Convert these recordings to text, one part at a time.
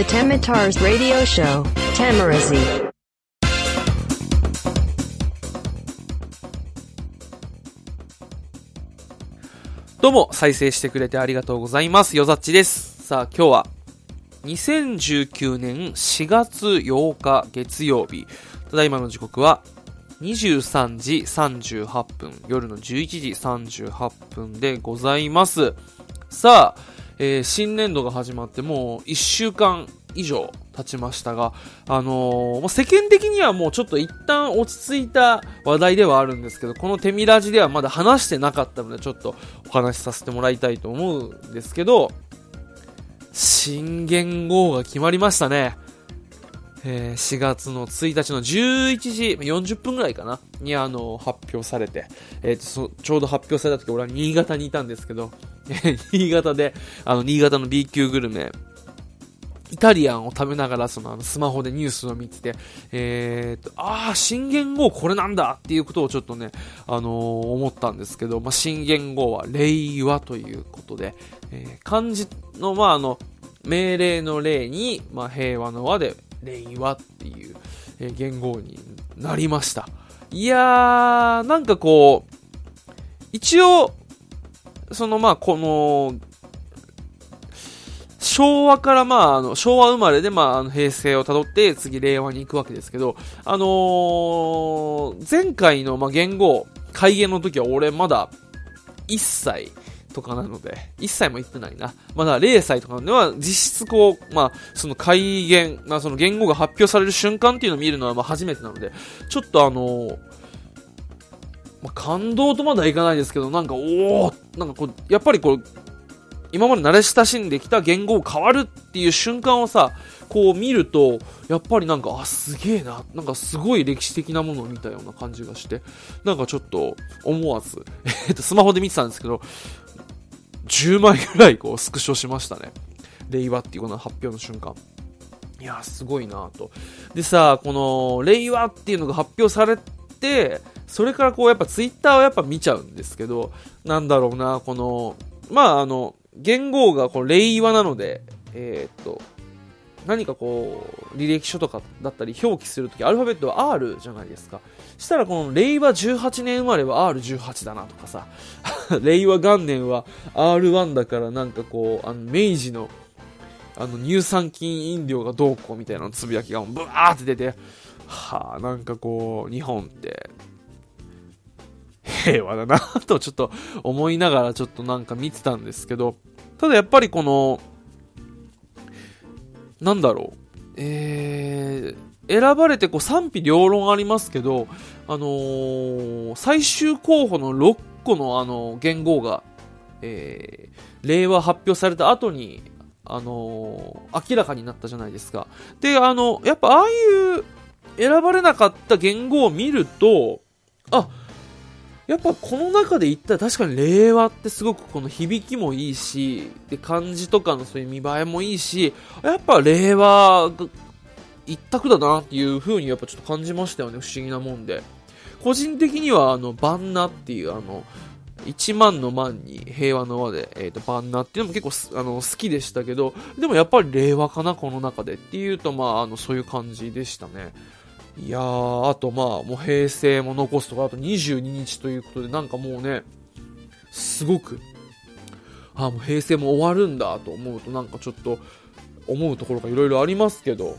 The Temitars Radio Show, Tamarazi. どうも、再生してくれてありがとうございます。よざっちです。さあ、今日は、2019年4月8日月曜日。ただいまの時刻は、23時38分、夜の11時38分でございます。さあ、えー新年度が始まってもう1週間以上経ちましたが、あのー世間的にはもうちょっと一旦落ち着いた話題ではあるんですけど、このテミラジではまだ話してなかったので、ちょっとお話しさせてもらいたいと思うんですけど、新元号が決まりましたね。えー4月の1日の11時40分ぐらいかなにあの発表されて、えーとちょうど発表された時俺は新潟にいたんですけど、新潟で、あの、新潟の B 級グルメ、イタリアンを食べながら、その、あの、スマホでニュースを見てて、えーと、ああ、新元号これなんだっていうことをちょっとね、あのー思ったんですけど、まあ、新元号は令和ということで、えー漢字の、まあ、あの、命令の令に、まあ、平和の和で、令和っていう、えー元号になりました。いやー、なんかこう、一応、そのまあ、この、昭和からまあ、あの、昭和生まれでまあ、あの、平成を辿って、次令和に行くわけですけど、あのー前回のまあ、元号、改元の時は俺まだ、1歳とかなので、1歳も行ってないな。まだ0歳とかなのでは、実質こう、まあ、その改元、まあ、その元号が発表される瞬間っていうのを見るのはまあ、初めてなので、ちょっとあのーまあ、感動とまだいかないですけど、なんか、おおなんかこう、やっぱりこう、今まで慣れ親しんできた言語が変わるっていう瞬間をさ、こう見ると、やっぱりなんか、あ、すげえな、なんかすごい歴史的なものを見たような感じがして、なんかちょっと、思わず、えっと、スマホで見てたんですけど、10枚ぐらいこう、スクショしましたね。令和っていうこの発表の瞬間。いや、すごいなと。でさ、この、令和っていうのが発表されて、それからこう、やっぱツイッターをやっぱ見ちゃうんですけど、なんだろうな、この、まああの、言語がこう令和なので、えーっと、何かこう、履歴書とかだったり表記するとき、アルファベットは R じゃないですか。したらこの令和18年生まれは R18 だなとかさ、令和元年は R1 だからなんかこう、あの、明治の、あの、乳酸菌飲料がどうこうみたいなつぶやきがブワーって出て、はあ、なんかこう、日本って、平和だなとちょっと思いながらちょっとなんか見てたんですけど、ただやっぱりこの、なんだろう、えー、選ばれてこう賛否両論ありますけど、あのー最終候補の6個のあの元号が、えー、令和発表された後に、あのー明らかになったじゃないですか。で、あの、やっぱああいう選ばれなかった元号を見ると、あ、やっぱこの中で言ったら確かに令和ってすごくこの響きもいいし、で、漢字とかのそういう見栄えもいいし、やっぱ令和一択だなっていう風にやっぱちょっと感じましたよね、不思議なもんで。個人的にはあの、万ナっていうあの、1万の万に平和の和で、えっ、と、万ナっていうのも結構あの好きでしたけど、でもやっぱり令和かな、この中でっていうと、まあ、あの、そういう感じでしたね。いやー、あとまあ、もう平成も残すとか、あと22日ということで、なんかもうね、すごく、あもう平成も終わるんだと思うと、なんかちょっと、思うところがいろいろありますけど、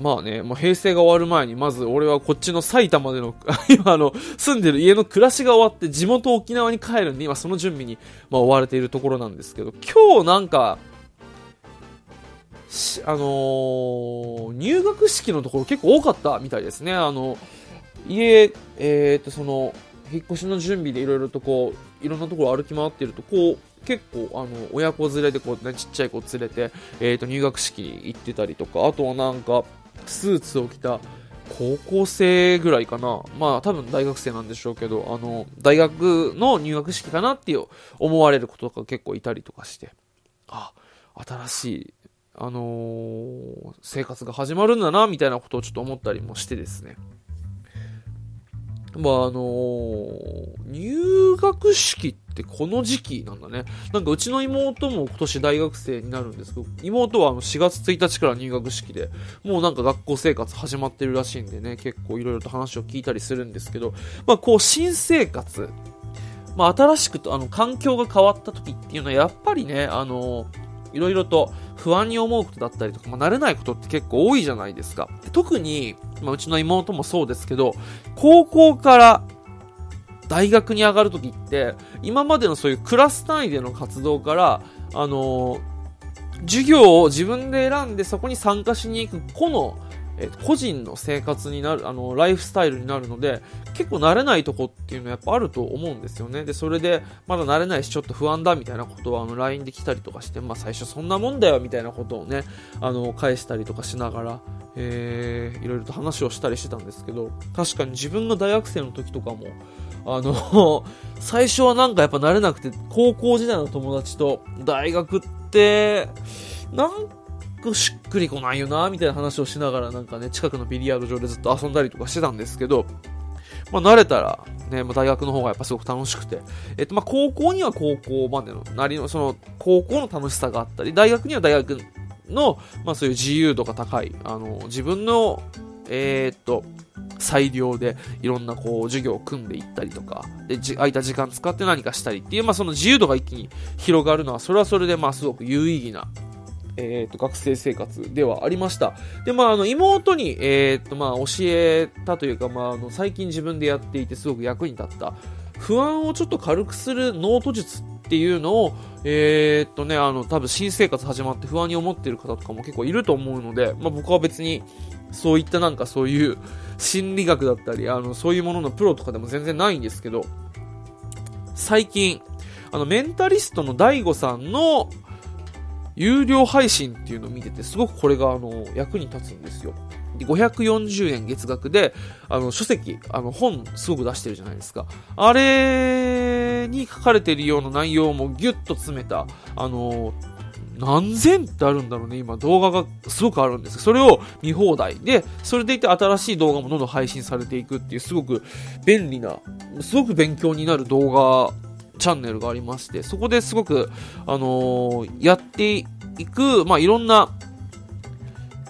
まあね、もう平成が終わる前に、まず俺はこっちの埼玉での、今あの、住んでる家の暮らしが終わって、地元沖縄に帰るんで、今その準備に、まあ追われているところなんですけど、今日なんか、あのー入学式のところ結構多かったみたいですね。あの、家、えー、と、その、引っ越しの準備でいろいろとこう、いろんなところ歩き回ってると、こう、結構、あの、親子連れでこう、ね、ちっちゃい子連れて、えー、と、入学式行ってたりとか、あとはなんか、スーツを着た高校生ぐらいかな。まあ、多分大学生なんでしょうけど、あの、大学の入学式かなっていう思われる子とか結構いたりとかして、あ、新しい、あのー生活が始まるんだな、みたいなことをちょっと思ったりもしてですね。まあ、あのー入学式ってこの時期なんだね。なんかうちの妹も今年大学生になるんですけど、妹はあの4月1日から入学式で、もうなんか学校生活始まってるらしいんでね、結構いろいろと話を聞いたりするんですけど、まあこう新生活、まあ新しくと、あの環境が変わった時っていうのはやっぱりね、あのいろいろと不安に思うことだったりとか、まあ、慣れないことって結構多いじゃないですか。特に、まあ、うちの妹もそうですけど、高校から大学に上がるときって、今までのそういうクラス単位での活動から、あのー、授業を自分で選んでそこに参加しに行く個のえ個人の生活になる、あの、ライフスタイルになるので、結構慣れないとこっていうのはやっぱあると思うんですよね。で、それで、まだ慣れないし、ちょっと不安だみたいなことは、あの、LINE で来たりとかして、まあ最初そんなもんだよみたいなことをね、あの、返したりとかしながら、えー、いろいろと話をしたりしてたんですけど、確かに自分が大学生の時とかも、あの、最初はなんかやっぱ慣れなくて、高校時代の友達と大学って、なんくしっくりこないよな、みたいな話をしながらなんかね、近くのビリヤード場でずっと遊んだりとかしてたんですけど、まあ慣れたら、ね、まあ、大学の方がやっぱすごく楽しくて、えっとまあ高校には高校までの、なりの、その、高校の楽しさがあったり、大学には大学の、まあそういう自由度が高い、あの、自分の、えー、っと、裁量でいろんなこう授業を組んでいったりとか、で、空いた時間使って何かしたりっていう、まあその自由度が一気に広がるのは、それはそれでまあすごく有意義なえーと、学生生活ではありました。で、まあ、あの妹に、えーとまあ、教えたというか、まあ、あの最近自分でやっていてすごく役に立った不安をちょっと軽くするノート術っていうのを、えー、っとね、あの、多分新生活始まって不安に思ってる方とかも結構いると思うので、まあ僕は別に、そういったなんかそういう心理学だったり、あの、そういうもののプロとかでも全然ないんですけど、最近、あの、メンタリストの DAIGO さんの、有料配信っていうのを見てて、すごくこれが、あの、役に立つんですよ。で、540円月額で、あの、書籍、あの、本、すごく出してるじゃないですか。あれに書かれてるような内容もギュッと詰めた、あの、何千ってあるんだろうね、今動画がすごくあるんですそれを見放題で、それでいて新しい動画もどんどん配信されていくっていうすごく便利な、すごく勉強になる動画チャンネルがありまして、そこですごく、あのー、やっていく、まあ、いろんな、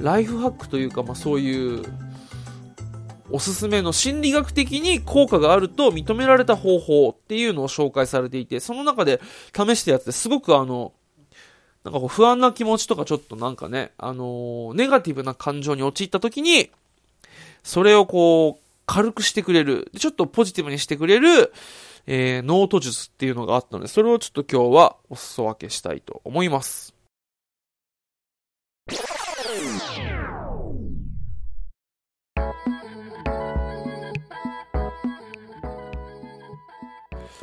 ライフハックというか、まあ、そういう、おすすめの心理学的に効果があると認められた方法っていうのを紹介されていて、その中で試したやつですごくあの、なんかこう不安な気持ちとかちょっとなんかね、あのー、ネガティブな感情に陥った時に、それをこう、軽くしてくれる、ちょっとポジティブにしてくれる、えー、ノート術っていうのがあったので、それをちょっと今日はお裾分けしたいと思います。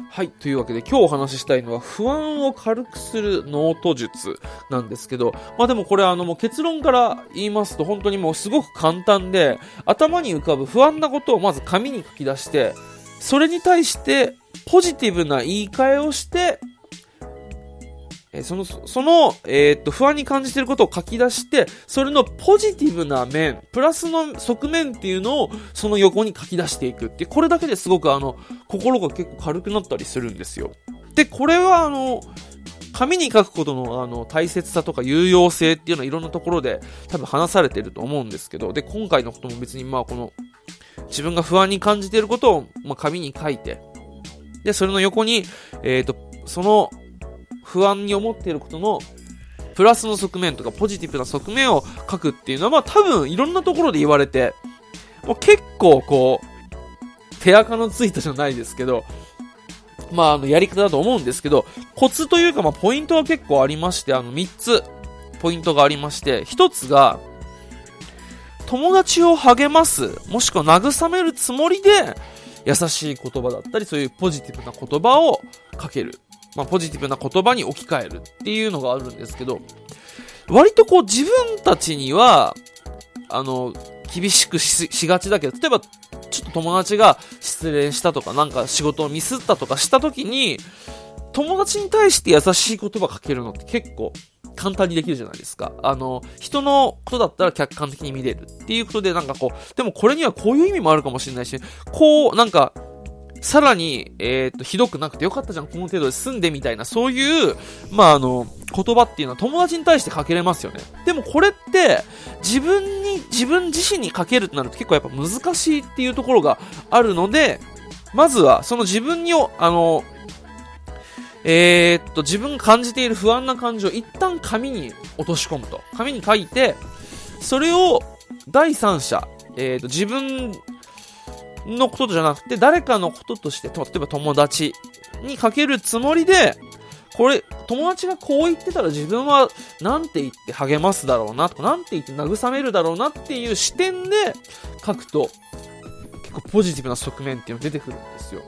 はい。というわけで今日お話ししたいのは不安を軽くするノート術なんですけど、まあでもこれあのもう結論から言いますと本当にもうすごく簡単で頭に浮かぶ不安なことをまず紙に書き出してそれに対してポジティブな言い換えをして、えその、その、えー、っと、不安に感じてることを書き出して、それのポジティブな面、プラスの側面っていうのを、その横に書き出していくってこれだけですごくあの、心が結構軽くなったりするんですよ。で、これはあの、紙に書くことのあの大切さとか有用性っていうのはいろんなところで多分話されてると思うんですけど、で、今回のことも別にまあこの自分が不安に感じていることをまあ紙に書いて、で、それの横に、えっ、ー、と、その不安に思っていることのプラスの側面とかポジティブな側面を書くっていうのは、まあ多分いろんなところで言われて、もう結構こう、手垢のついたじゃないですけど、まああのやり方だと思うんですけど、コツというかまあポイントは結構ありまして、あの3つポイントがありまして、1つが、友達を励ます、もしくは慰めるつもりで、優しい言葉だったり、そういうポジティブな言葉をかける。まあ、ポジティブな言葉に置き換えるっていうのがあるんですけど、割とこう自分たちには、あの、厳しくしがちだけど、例えば、ちょっと友達が失恋したとか、なんか仕事をミスったとかした時に、友達に対して優しい言葉かけるのって結構簡単にできるじゃないですか。あの、人のことだったら客観的に見れるっていうことで、なんかこう、でもこれにはこういう意味もあるかもしれないし、こう、なんか、さらに、えっ、と、ひどくなくてよかったじゃん、この程度で済んでみたいな、そういう、まあ、あの、言葉っていうのは友達に対してかけれますよね。でもこれって、自分に、自分自身にかけるとなると結構やっぱ難しいっていうところがあるので、まずは、その自分に、あの、えー、っと、自分が感じている不安な感情を一旦紙に落とし込むと。紙に書いて、それを第三者、えー、っと、自分のことじゃなくて、誰かのこととして、例えば友達にかけるつもりで、これ、友達がこう言ってたら自分は何て言って励ますだろうなとか、何て言って慰めるだろうなっていう視点で書くと、結構ポジティブな側面っていうのが出てくるんですよ。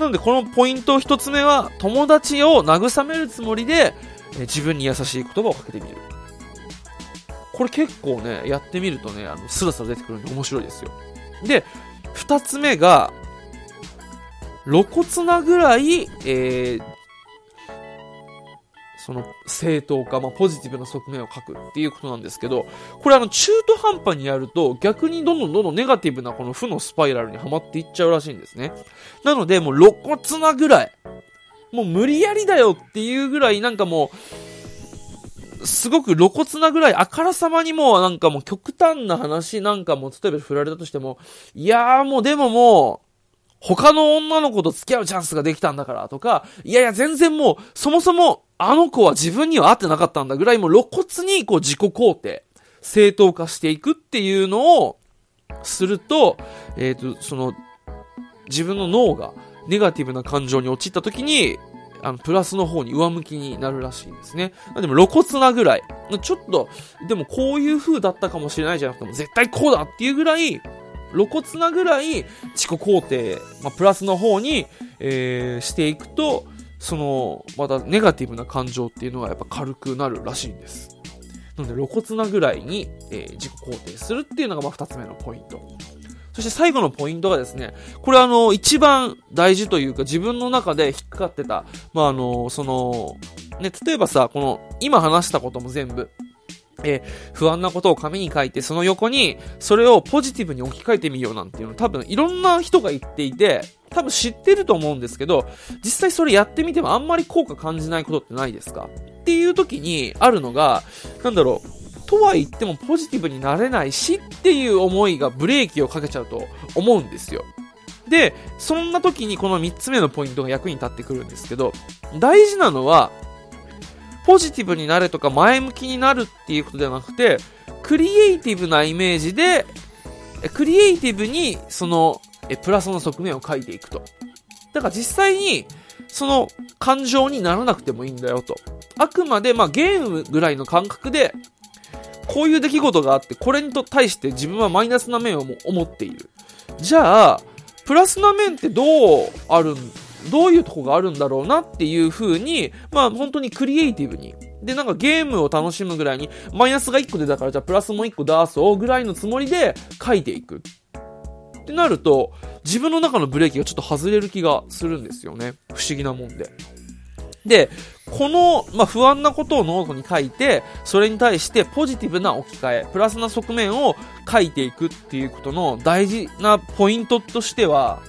なのでこのポイント1つ目は、友達を慰めるつもりで、自分に優しい言葉をかけてみる。これ結構ね、やってみるとね、あの、スラスラ出てくるんで面白いですよ。で、2つ目が、露骨なぐらい、えー、その正当化、まあ、ポジティブな側面を書くっていうことなんですけど、これあの中途半端にやると逆にどんどんどんどんネガティブなこの負のスパイラルにはまっていっちゃうらしいんですね。なのでもう露骨なぐらい、もう無理やりだよっていうぐらいなんかもう、すごく露骨なぐらい、あからさまにもうなんかもう極端な話なんかも、例えば振られたとしても、いやーもうでももう、他の女の子と付き合うチャンスができたんだからとか、いやいや全然もう、そもそもあの子は自分には合ってなかったんだぐらいもう露骨にこう自己肯定、正当化していくっていうのをすると、えっ、ー、と、その、自分の脳がネガティブな感情に陥った時に、あの、プラスの方に上向きになるらしいんですね。でも露骨なぐらい。ちょっと、でもこういう風だったかもしれないじゃなくても、絶対こうだっていうぐらい、露骨なぐらい自己肯定、まあ、プラスの方に、えー、していくと、その、またネガティブな感情っていうのがやっぱ軽くなるらしいんです。なので露骨なぐらいに、えー、自己肯定するっていうのがまあ2つ目のポイント。そして最後のポイントがですね、これあの、一番大事というか自分の中で引っかかってた、まああの、その、ね、例えばさ、この、今話したことも全部、えー、不安なことを紙に書いて、その横に、それをポジティブに置き換えてみようなんていうの多分いろんな人が言っていて、多分知ってると思うんですけど、実際それやってみてもあんまり効果感じないことってないですか？っていう時にあるのが、なんだろう、とは言ってもポジティブになれないしっていう思いがブレーキをかけちゃうと思うんですよ。で、そんな時にこの3つ目のポイントが役に立ってくるんですけど、大事なのは、ポジティブになれとか前向きになるっていうことではなくて、クリエイティブなイメージで、クリエイティブにそのプラスの側面を書いていくと。だから実際に、その感情にならなくてもいいんだよと。あくまで、まあゲームぐらいの感覚で、こういう出来事があって、これに対して自分はマイナスな面を思っている。じゃあ、プラスな面ってどうあるんどういうとこがあるんだろうなっていう風に、まあ本当にクリエイティブに。で、なんかゲームを楽しむぐらいに、マイナスが1個出たからじゃあプラスも1個出そうぐらいのつもりで書いていく。ってなると、自分の中のブレーキがちょっと外れる気がするんですよね。不思議なもんで。で、この、まあ、不安なことをノートに書いて、それに対してポジティブな置き換え、プラスな側面を書いていくっていうことの大事なポイントとしては、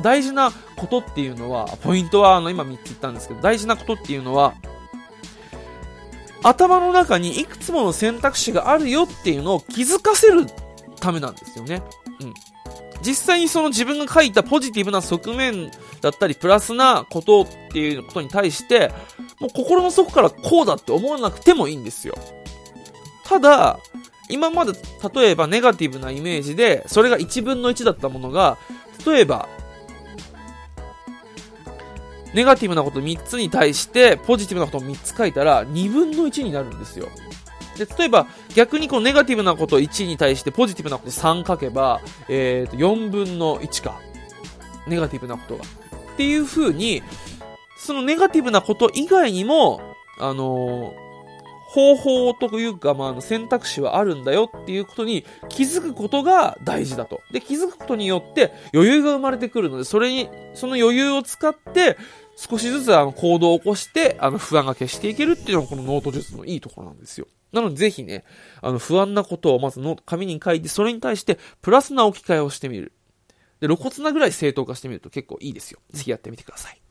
大事なことっていうのは、ポイントはあの今3つ言ったんですけど、大事なことっていうのは、頭の中にいくつもの選択肢があるよっていうのを気づかせるためなんですよね。うん。実際にその自分が書いたポジティブな側面だったり、プラスなことっていうことに対して、もう心の底からこうだって思わなくてもいいんですよ。ただ、今まで例えばネガティブなイメージで、それが1分の1だったものが、例えばネガティブなこと3つに対して、ポジティブなことを3つ書いたら、2分の1になるんですよ。で、例えば、逆にこのネガティブなこと1に対して、ポジティブなこと3書けば、えっ、ー、と、4分の1か。ネガティブなことが。っていう風に、そのネガティブなこと以外にも、あのー、方法というか、まあ、選択肢はあるんだよっていうことに気づくことが大事だと。で、気づくことによって余裕が生まれてくるので、それに、その余裕を使って、少しずつあの行動を起こして、あの不安が消していけるっていうのがこのノート術のいいところなんですよ。なのでぜひね、あの不安なことをまずの紙に書いて、それに対してプラスな置き換えをしてみる。で、露骨なぐらい正当化してみると結構いいですよ。ぜひやってみてください。